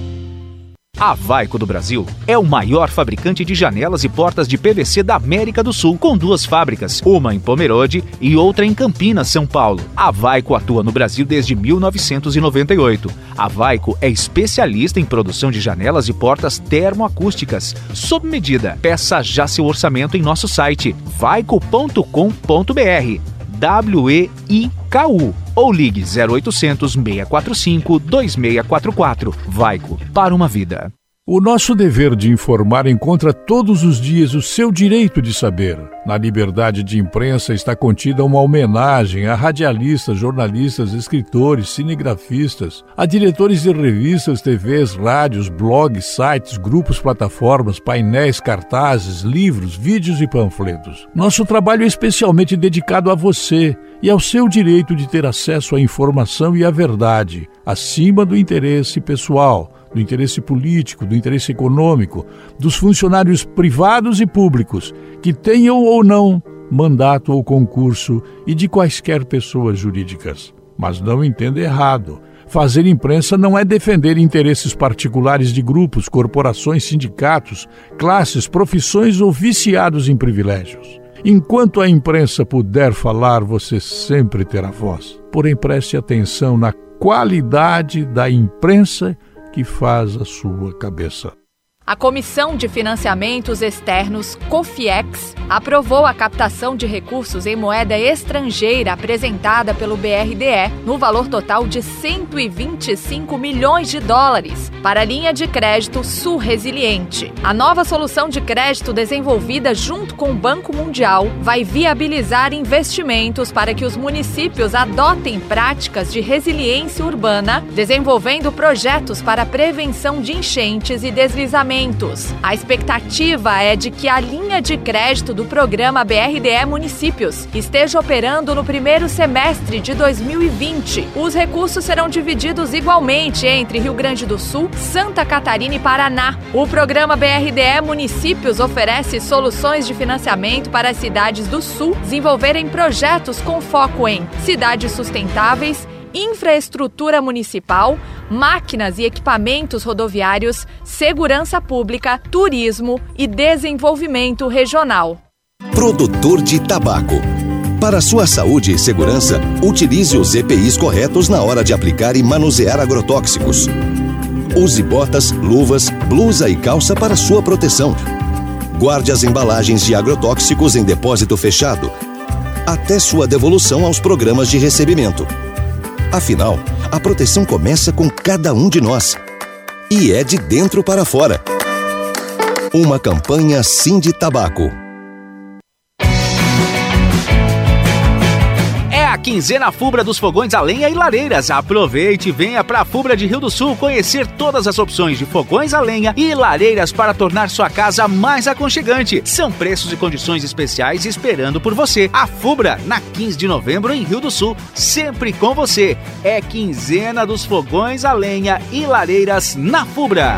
A Vaico do Brasil é o maior fabricante de janelas e portas de PVC da América do Sul, com duas fábricas, uma em Pomerode e outra em Campinas, São Paulo. A Vaico atua no Brasil desde 1998. A Vaico é especialista em produção de janelas e portas termoacústicas, sob medida. Peça já seu orçamento em nosso site vaico.com.br. W-E-I-K-U ou ligue 0800 645 2644. Vaico, para uma vida. O nosso dever de informar encontra todos os dias o seu direito de saber. Na liberdade de imprensa está contida uma homenagem a radialistas, jornalistas, escritores, cinegrafistas, a diretores de revistas, TVs, rádios, blogs, sites, grupos, plataformas, painéis, cartazes, livros, vídeos e panfletos. Nosso trabalho é especialmente dedicado a você e ao seu direito de ter acesso à informação e à verdade, acima do interesse pessoal do interesse político, do interesse econômico, dos funcionários privados e públicos, que tenham ou não mandato ou concurso, e de quaisquer pessoas jurídicas. Mas não entenda errado. Fazer imprensa não é defender interesses particulares de grupos, corporações, sindicatos, classes, profissões ou viciados em privilégios. Enquanto a imprensa puder falar, você sempre terá voz. Porém, preste atenção na qualidade da imprensa que faz a sua cabeça. A Comissão de Financiamentos Externos, COFIEX, aprovou a captação de recursos em moeda estrangeira apresentada pelo BRDE no valor total de 125 milhões de dólares para a linha de crédito Sul Resiliente. A nova solução de crédito desenvolvida junto com o Banco Mundial vai viabilizar investimentos para que os municípios adotem práticas de resiliência urbana, desenvolvendo projetos para prevenção de enchentes e deslizamentos a expectativa é de que a linha de crédito do programa BRDE Municípios esteja operando no primeiro semestre de 2020. Os recursos serão divididos igualmente entre Rio Grande do Sul, Santa Catarina e Paraná. O programa BRDE Municípios oferece soluções de financiamento para as cidades do Sul desenvolverem projetos com foco em cidades sustentáveis infraestrutura municipal, máquinas e equipamentos rodoviários, segurança pública, turismo e desenvolvimento regional. Produtor de tabaco. Para sua saúde e segurança, utilize os EPIs corretos na hora de aplicar e manusear agrotóxicos. Use botas, luvas, blusa e calça para sua proteção. Guarde as embalagens de agrotóxicos em depósito fechado, até sua devolução aos programas de recebimento. Afinal, a proteção começa com cada um de nós. E é de dentro para fora. Uma campanha Sim de Tabaco. Quinzena Fubra dos fogões a lenha e lareiras. Aproveite e venha para a Fubra de Rio do Sul conhecer todas as opções de fogões a lenha e lareiras para tornar sua casa mais aconchegante. São preços e condições especiais esperando por você. A Fubra, na 15 de novembro em Rio do Sul, sempre com você. É quinzena dos fogões a lenha e lareiras na Fubra.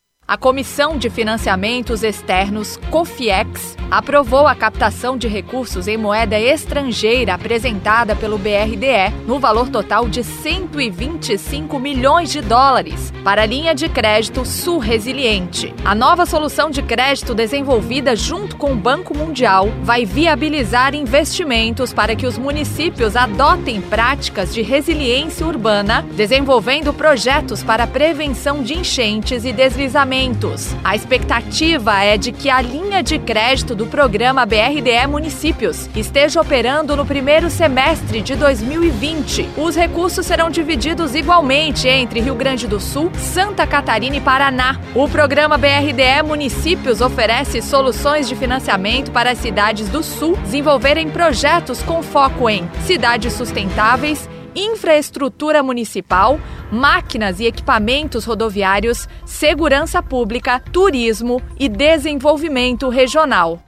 A Comissão de Financiamentos Externos, COFIEX, aprovou a captação de recursos em moeda estrangeira apresentada pelo BRDE no valor total de 125 milhões de dólares para a linha de crédito Sul Resiliente. A nova solução de crédito desenvolvida junto com o Banco Mundial vai viabilizar investimentos para que os municípios adotem práticas de resiliência urbana, desenvolvendo projetos para prevenção de enchentes e deslizamentos a expectativa é de que a linha de crédito do programa BRDE Municípios esteja operando no primeiro semestre de 2020. Os recursos serão divididos igualmente entre Rio Grande do Sul, Santa Catarina e Paraná. O programa BRDE Municípios oferece soluções de financiamento para as cidades do Sul desenvolverem projetos com foco em cidades sustentáveis infraestrutura municipal, máquinas e equipamentos rodoviários, segurança pública, turismo e desenvolvimento regional.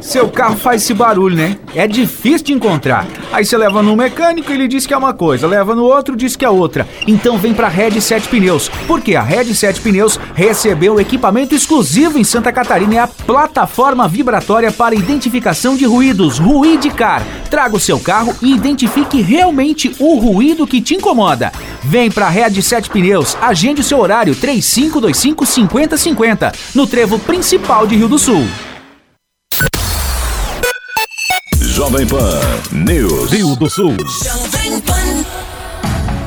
Seu carro faz esse barulho, né? É difícil de encontrar. Aí você leva no mecânico e ele diz que é uma coisa, leva no outro diz que é outra. Então vem pra Red 7 Pneus, porque a Red 7 Pneus recebeu equipamento exclusivo em Santa Catarina é a plataforma vibratória para identificação de ruídos, Ruidicar. Traga o seu carro e identifique realmente o ruído que te incomoda. Vem pra Red 7 Pneus, agende o seu horário 3525 5050 no trevo principal de Rio do Sul. Jovem Pan News. Rio do Sul.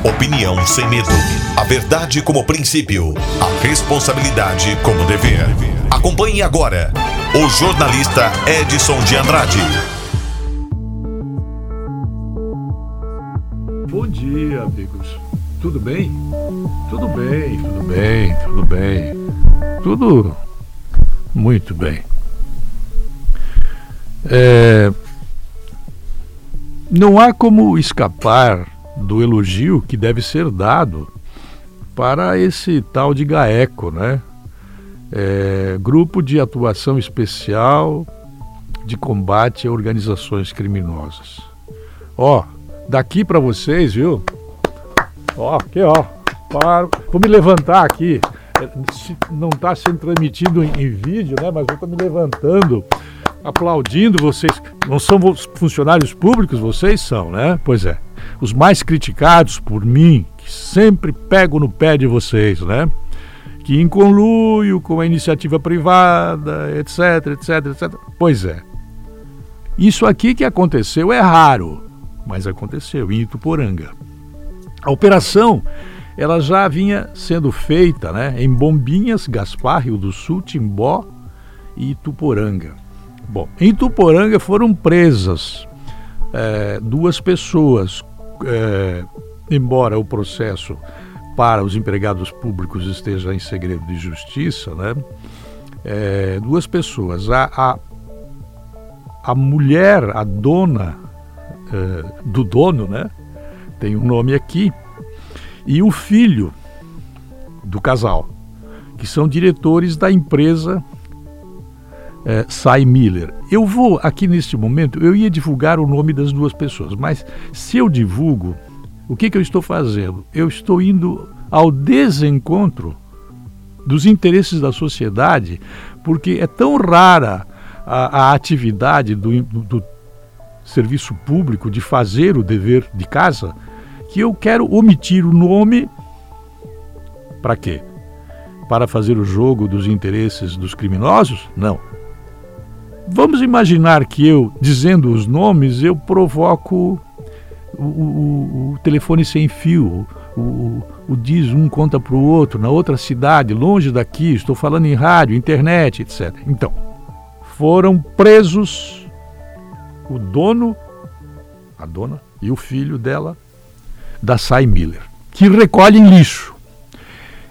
Opinião sem medo. A verdade como princípio. A responsabilidade como dever. Acompanhe agora o jornalista Edson de Andrade. Bom dia, amigos. Tudo bem? Tudo bem, tudo bem, tudo bem. Tudo muito bem. É, não há como escapar do elogio que deve ser dado para esse tal de GAECO, né? É, Grupo de Atuação Especial de Combate a Organizações Criminosas. Ó, daqui para vocês, viu? Ó, aqui, ó. Para, vou me levantar aqui. Não está sendo transmitido em, em, vídeo, né? Mas eu estou me levantando, aplaudindo vocês. Não são funcionários públicos, vocês são, né? Pois é. Os mais criticados por mim, que sempre pego no pé de vocês, né? Que em conluio com a iniciativa privada, etc, etc, etc. Pois é. Isso aqui que aconteceu é raro, mas aconteceu em Ituporanga. A operação ela já vinha sendo feita né, em Bombinhas, Gaspar, Rio do Sul, Timbó e Ituporanga. Bom, em Ituporanga foram presas é, duas pessoas, é, embora o processo para os empregados públicos esteja em segredo de justiça, né? É, duas pessoas. A, a, a mulher, a dona é, do dono, né? Tem um nome aqui, e o filho do casal, que são diretores da empresa é, Sai Miller. Eu vou aqui neste momento, eu ia divulgar o nome das duas pessoas, mas se eu divulgo, o que, que eu estou fazendo? Eu estou indo ao desencontro dos interesses da sociedade, porque é tão rara a, a atividade do, do, do serviço público de fazer o dever de casa que eu quero omitir o nome. Para quê? Para fazer o jogo dos interesses dos criminosos? Não. Vamos imaginar que eu, dizendo os nomes, eu provoco o, o, o telefone sem fio, o, o, diz um conta para o outro, na outra cidade, longe daqui, estou falando em rádio, internet, etc. Então, foram presos o dono, a dona e o filho dela da Sai Miller, que recolhem lixo.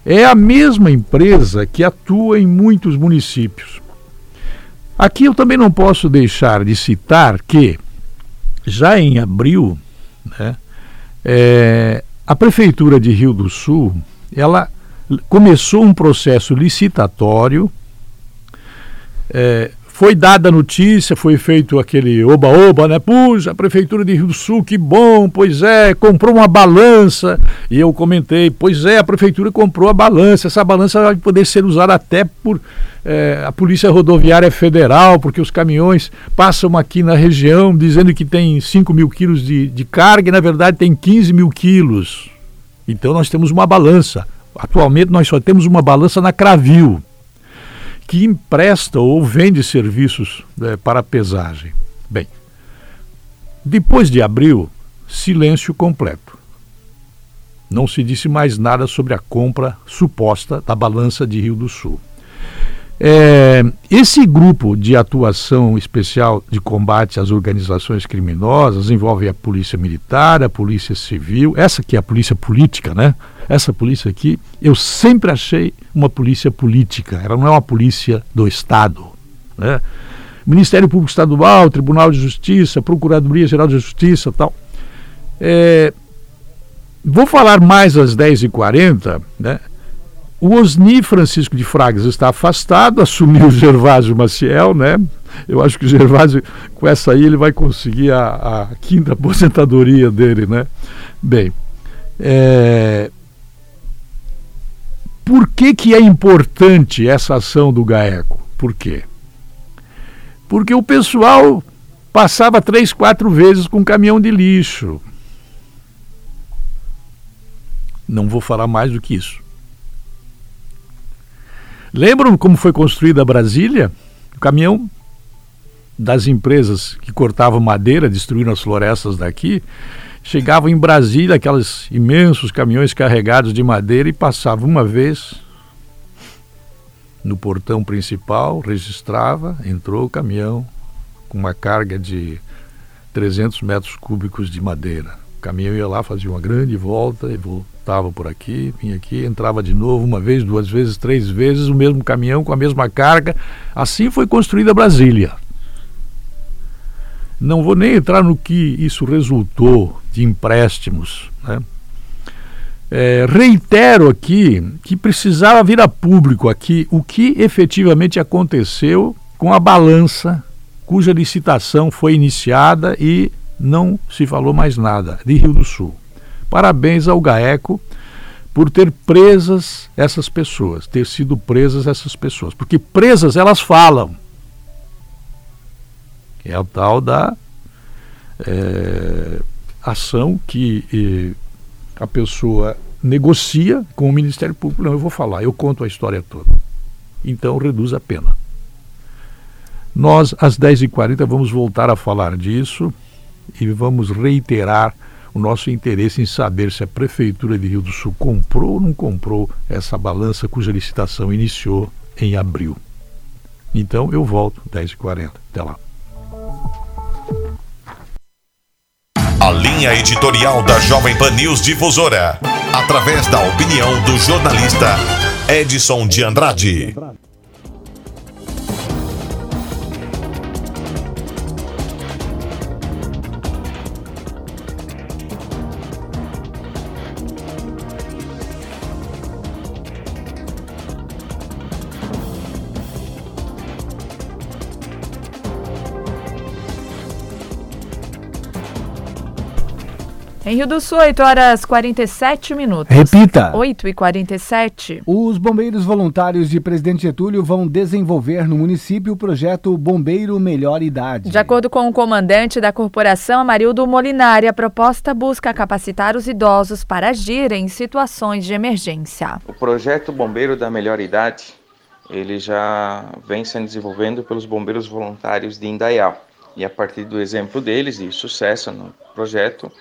É a mesma empresa que atua em muitos municípios. Aqui eu também não posso deixar de citar que, já em abril, né, é, a Prefeitura de Rio do Sul ela começou um processo licitatório é, foi dada a notícia, foi feito aquele oba-oba, né? Puxa, a Prefeitura de Rio Sul, que bom, pois é, comprou uma balança. E eu comentei, pois é, a Prefeitura comprou a balança. Essa balança vai poder ser usada até por é, a Polícia Rodoviária Federal, porque os caminhões passam aqui na região dizendo que tem 5 mil quilos de, de carga e na verdade tem 15 mil quilos. Então nós temos uma balança. Atualmente nós só temos uma balança na Cravil que empresta ou vende serviços é, para pesagem. Bem, depois de abril, silêncio completo. Não se disse mais nada sobre a compra suposta da balança de Rio do Sul. É, esse grupo de atuação especial de combate às organizações criminosas envolve a polícia militar, a polícia civil, essa que é a polícia política, né? Essa polícia aqui, eu sempre achei uma polícia política, ela não é uma polícia do Estado, né? Ministério Público Estadual, Tribunal de Justiça, Procuradoria Geral de Justiça tal. É, vou falar mais às 10h40, né? O Osni Francisco de Fragas está afastado, assumiu o Gervásio Maciel, né? Eu acho que o Gervásio, com essa aí, ele vai conseguir a, a quinta aposentadoria dele, né? Bem, é... por que, que é importante essa ação do GAECO? Por quê? Porque o pessoal passava três, quatro vezes com caminhão de lixo. Não vou falar mais do que isso. Lembram como foi construída Brasília? O caminhão das empresas que cortavam madeira, destruíram as florestas daqui, chegavam em Brasília, aqueles imensos caminhões carregados de madeira e passavam uma vez no portão principal, registrava, entrou o caminhão com uma carga de 300 metros cúbicos de madeira. O caminhão ia lá, fazia uma grande volta e voltava por aqui, vinha aqui, entrava de novo, uma vez, duas vezes, três vezes, o mesmo caminhão com a mesma carga. Assim foi construída Brasília. Não vou nem entrar no que isso resultou de empréstimos. Né? É, reitero aqui que precisava vir a público aqui o que efetivamente aconteceu com a balança cuja licitação foi iniciada e não se falou mais nada, de Rio do Sul. Parabéns ao GAECO por ter presas essas pessoas, ter sido presas essas pessoas, porque presas elas falam. É o tal da é, ação que a pessoa negocia com o Ministério Público. Não, eu vou falar, eu conto a história toda. Então reduz a pena. Nós, às 10h40, vamos voltar a falar disso e vamos reiterar o nosso interesse em saber se a Prefeitura de Rio do Sul comprou ou não comprou essa balança cuja licitação iniciou em abril. Então eu volto 10h40. Até lá. A linha editorial da Jovem Pan News Difusora, através da opinião do jornalista Edson de Andrade. Em Rio do Sul, 8 horas 47 minutos. Repita. 8 e 47. Os bombeiros voluntários de Presidente Getúlio vão desenvolver no município o projeto Bombeiro Melhor Idade. De acordo com o comandante da corporação, Amarildo Molinari, a proposta busca capacitar os idosos para agir em situações de emergência. O projeto Bombeiro da Melhor Idade, ele já vem sendo desenvolvendo pelos bombeiros voluntários de Indaial. E a partir do exemplo deles e sucesso no projeto,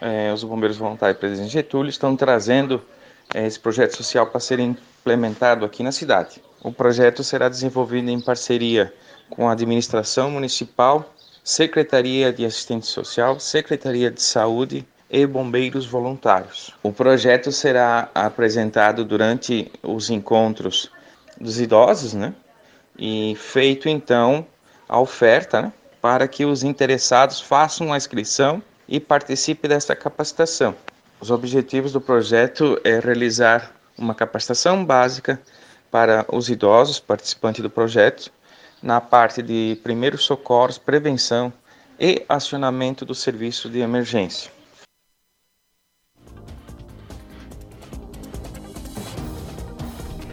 é, os bombeiros voluntários Presidente Getúlio estão trazendo é, esse projeto social para ser implementado aqui na cidade. O projeto será desenvolvido em parceria com a administração municipal, Secretaria de Assistência Social, Secretaria de Saúde e bombeiros voluntários. O projeto será apresentado durante os encontros dos idosos, né? E feito então a oferta, né? Para que os interessados façam a inscrição e participe desta capacitação. Os objetivos do projeto é realizar uma capacitação básica para os idosos participantes do projeto na parte de primeiros socorros, prevenção e acionamento do serviço de emergência.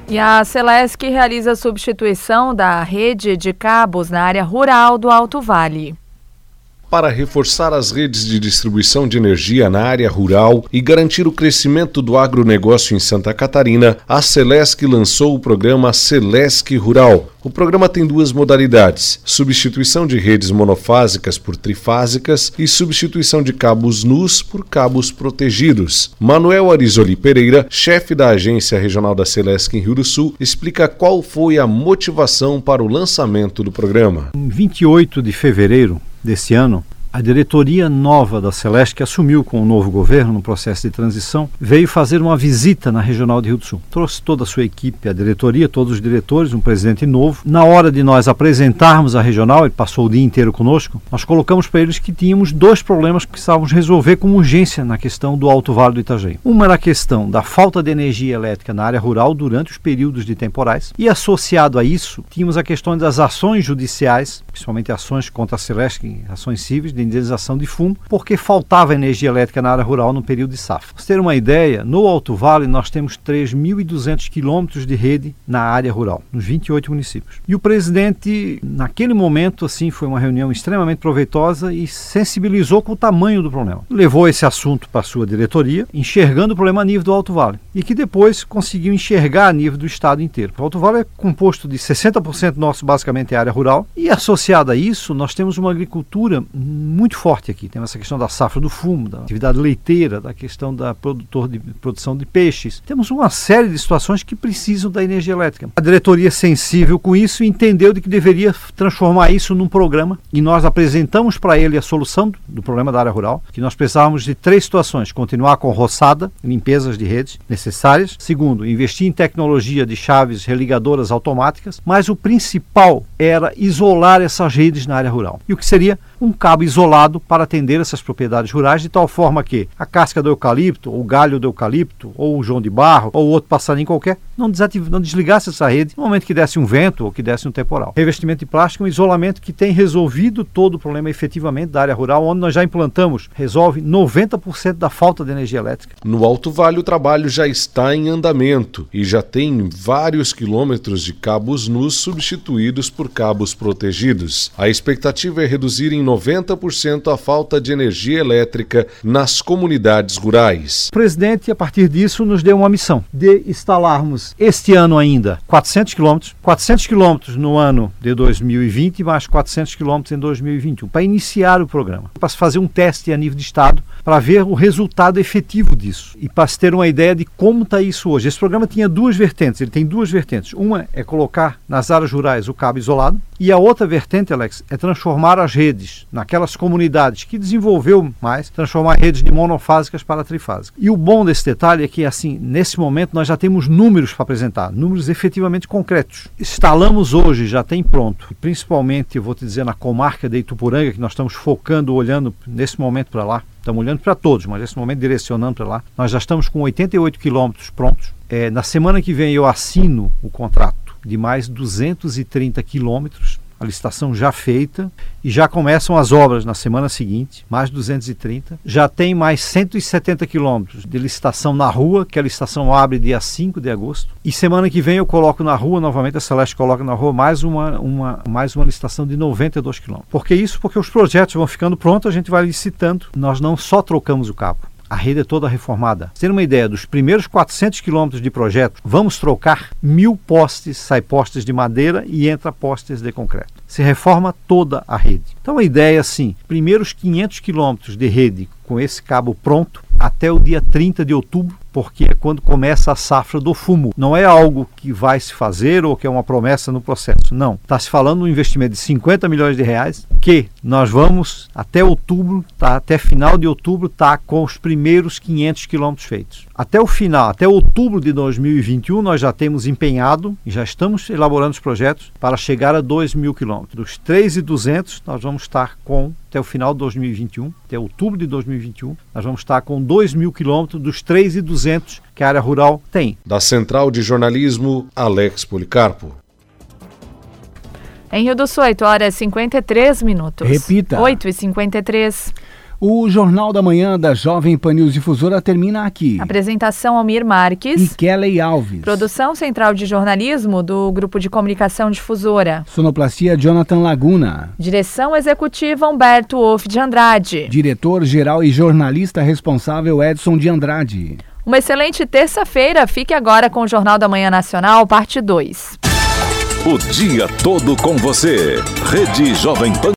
E a Celesc realiza a substituição da rede de cabos na área rural do Alto Vale para reforçar as redes de distribuição de energia na área rural e garantir o crescimento do agronegócio em Santa Catarina, a Celesc lançou o programa Celesc Rural. O programa tem duas modalidades: substituição de redes monofásicas por trifásicas e substituição de cabos nus por cabos protegidos. Manuel Arizoli Pereira, chefe da Agência Regional da Celesc em Rio do Sul, explica qual foi a motivação para o lançamento do programa. Em 28 de fevereiro desse ano, a diretoria nova da Celeste, que assumiu com o novo governo no processo de transição, veio fazer uma visita na Regional de Rio do Sul. Trouxe toda a sua equipe, a diretoria, todos os diretores, um presidente novo. Na hora de nós apresentarmos a Regional, ele passou o dia inteiro conosco, nós colocamos para eles que tínhamos dois problemas que precisávamos resolver com urgência na questão do Alto Vale do Itajaí. Uma era a questão da falta de energia elétrica na área rural durante os períodos de temporais e associado a isso, tínhamos a questão das ações judiciais, principalmente ações contra a Celeste, ações cíveis, de indenização de fundo, porque faltava energia elétrica na área rural no período de safra. Para ter uma ideia, no Alto Vale nós temos 3.200 quilômetros de rede na área rural, nos 28 municípios. E o presidente, naquele momento, assim, foi uma reunião extremamente proveitosa e sensibilizou com o tamanho do problema. Levou esse assunto para a sua diretoria, enxergando o problema a nível do Alto Vale, e que depois conseguiu enxergar a nível do estado inteiro. O Alto Vale é composto de 60% nosso, basicamente, é área rural, e associado a isso, nós temos uma agricultura muito forte aqui. Temos essa questão da safra do fumo, da atividade leiteira, da questão da produtor de produção de peixes. Temos uma série de situações que precisam da energia elétrica. A diretoria sensível com isso entendeu de que deveria transformar isso num programa e nós apresentamos para ele a solução do problema da área rural, que nós precisávamos de três situações: continuar com roçada, limpezas de redes necessárias. Segundo, investir em tecnologia de chaves religadoras automáticas, mas o principal era isolar essas redes na área rural. E o que seria um cabo isolado para atender essas propriedades rurais, de tal forma que a casca do eucalipto, o galho do eucalipto, ou o joão de barro, ou outro passarinho qualquer, não, desativ... não desligasse essa rede no momento que desse um vento ou que desse um temporal. Revestimento de plástico é um isolamento que tem resolvido todo o problema efetivamente da área rural, onde nós já implantamos, resolve 90% da falta de energia elétrica. No Alto Vale, o trabalho já está em andamento e já tem vários quilômetros de cabos nus substituídos por cabos protegidos. A expectativa é reduzir em 90% a falta de energia elétrica nas comunidades rurais. O presidente, a partir disso, nos deu uma missão de instalarmos este ano ainda 400 quilômetros, 400 quilômetros no ano de 2020 e mais 400 quilômetros em 2021, para iniciar o programa, para fazer um teste a nível de estado, para ver o resultado efetivo disso e para se ter uma ideia de como está isso hoje. Esse programa tinha duas vertentes, ele tem duas vertentes. Uma é colocar nas áreas rurais o cabo isolado e a outra vertente, Alex, é transformar as redes naquelas comunidades que desenvolveu mais, transformar redes de monofásicas para trifásicas. E o bom desse detalhe é que, assim, nesse momento nós já temos números para apresentar, números efetivamente concretos. Instalamos hoje, já tem pronto, principalmente, eu vou te dizer, na comarca de Itupuranga, que nós estamos focando, olhando nesse momento para lá, estamos olhando para todos, mas nesse momento direcionando para lá. Nós já estamos com 88 quilômetros prontos. É, na semana que vem eu assino o contrato de mais 230 quilômetros a licitação já feita e já começam as obras na semana seguinte, mais 230. Já tem mais 170 quilômetros de licitação na rua, que a licitação abre dia 5 de agosto. E semana que vem eu coloco na rua, novamente a Celeste coloca na rua mais uma, uma, mais uma licitação de 92 quilômetros. Por que isso? Porque os projetos vão ficando prontos, a gente vai licitando. Nós não só trocamos o cabo, a rede é toda reformada. Ter uma ideia, dos primeiros 400 quilômetros de projeto, vamos trocar mil postes, sai postes de madeira e entra postes de concreto. Se reforma toda a rede. Então a ideia é assim, primeiros 500 quilômetros de rede com esse cabo pronto até o dia 30 de outubro, porque é quando começa a safra do fumo. Não é algo que vai se fazer ou que é uma promessa no processo. Não. Está se falando um investimento de 50 milhões de reais que nós vamos até outubro, tá, até final de outubro, tá com os primeiros 500 quilômetros feitos. Até o final, até outubro de 2021, nós já temos empenhado e já estamos elaborando os projetos para chegar a 2 mil quilômetros. Dos 3,200, nós vamos estar com, até o final de 2021, até outubro de 2021, nós vamos estar com 2 mil quilômetros dos 3,200 que a área rural tem. Da Central de Jornalismo, Alex Policarpo. Em Rio do Sul, 8 horas e 53 minutos. Repita. 8 e 53. O Jornal da Manhã da Jovem Pan News Difusora termina aqui. Apresentação Almir Marques. E Kelly Alves. Produção Central de Jornalismo do Grupo de Comunicação Difusora. Sonoplastia Jonathan Laguna. Direção Executiva Humberto Wolff de Andrade. Diretor-geral e jornalista responsável Edson de Andrade. Uma excelente terça-feira. Fique agora com o Jornal da Manhã Nacional, parte 2. O dia todo com você. Rede Jovem Pan.